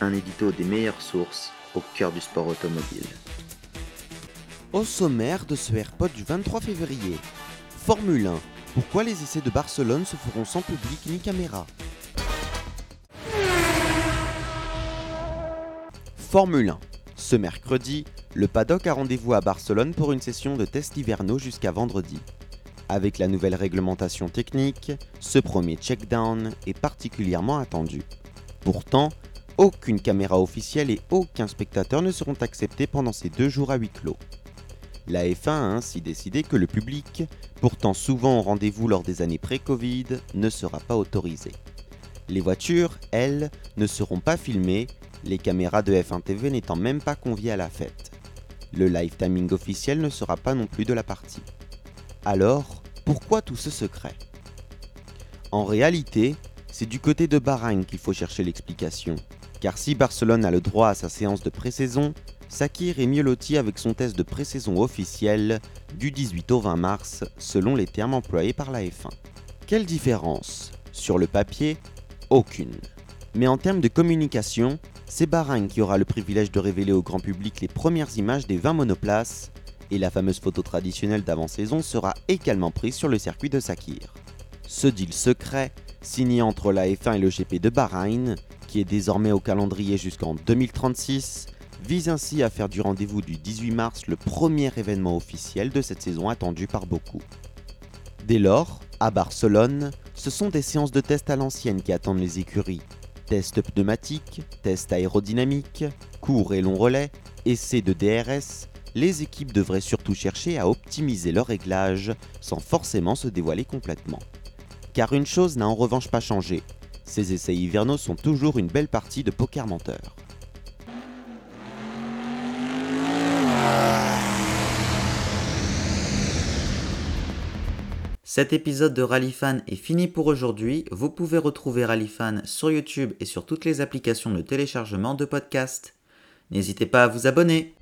Un édito des meilleures sources au cœur du sport automobile. Au sommaire de ce AirPod du 23 février, Formule 1. Pourquoi les essais de Barcelone se feront sans public ni caméra? Formule 1. Ce mercredi, le paddock a rendez-vous à Barcelone pour une session de tests hivernaux jusqu'à vendredi. Avec la nouvelle réglementation technique, ce premier check-down est particulièrement attendu. Pourtant, aucune caméra officielle et aucun spectateur ne seront acceptés pendant ces deux jours à huis clos. La F1 a ainsi décidé que le public, pourtant souvent au rendez-vous lors des années pré-Covid, ne sera pas autorisé. Les voitures, elles, ne seront pas filmées, les caméras de F1 TV n'étant même pas conviées à la fête. Le live timing officiel ne sera pas non plus de la partie. Alors, pourquoi tout ce secret? En réalité, c'est du côté de Bahreïn qu'il faut chercher l'explication. Car si Barcelone a le droit à sa séance de pré-saison, Sakir est mieux loti avec son test de pré-saison officiel du 18 au 20 mars, selon les termes employés par la F1. Quelle différence? Sur le papier, aucune. Mais en termes de communication, c'est Bahreïn qui aura le privilège de révéler au grand public les premières images des 20 monoplaces, et la fameuse photo traditionnelle d'avant-saison sera également prise sur le circuit de Sakir. Ce deal secret, signé entre la F1 et le GP de Bahreïn, qui est désormais au calendrier jusqu'en 2036, vise ainsi à faire du rendez-vous du 18 mars le premier événement officiel de cette saison attendu par beaucoup. Dès lors, à Barcelone, ce sont des séances de tests à l'ancienne qui attendent les écuries. Tests pneumatiques, tests aérodynamiques, courts et longs relais, essais de DRS, les équipes devraient surtout chercher à optimiser leur réglage sans forcément se dévoiler complètement. Car une chose n'a en revanche pas changé, ces essais hivernaux sont toujours une belle partie de poker menteur. Cet épisode de Rallyfan est fini pour aujourd'hui. Vous pouvez retrouver Rallyfan sur YouTube et sur toutes les applications de téléchargement de podcasts. N'hésitez pas à vous abonner.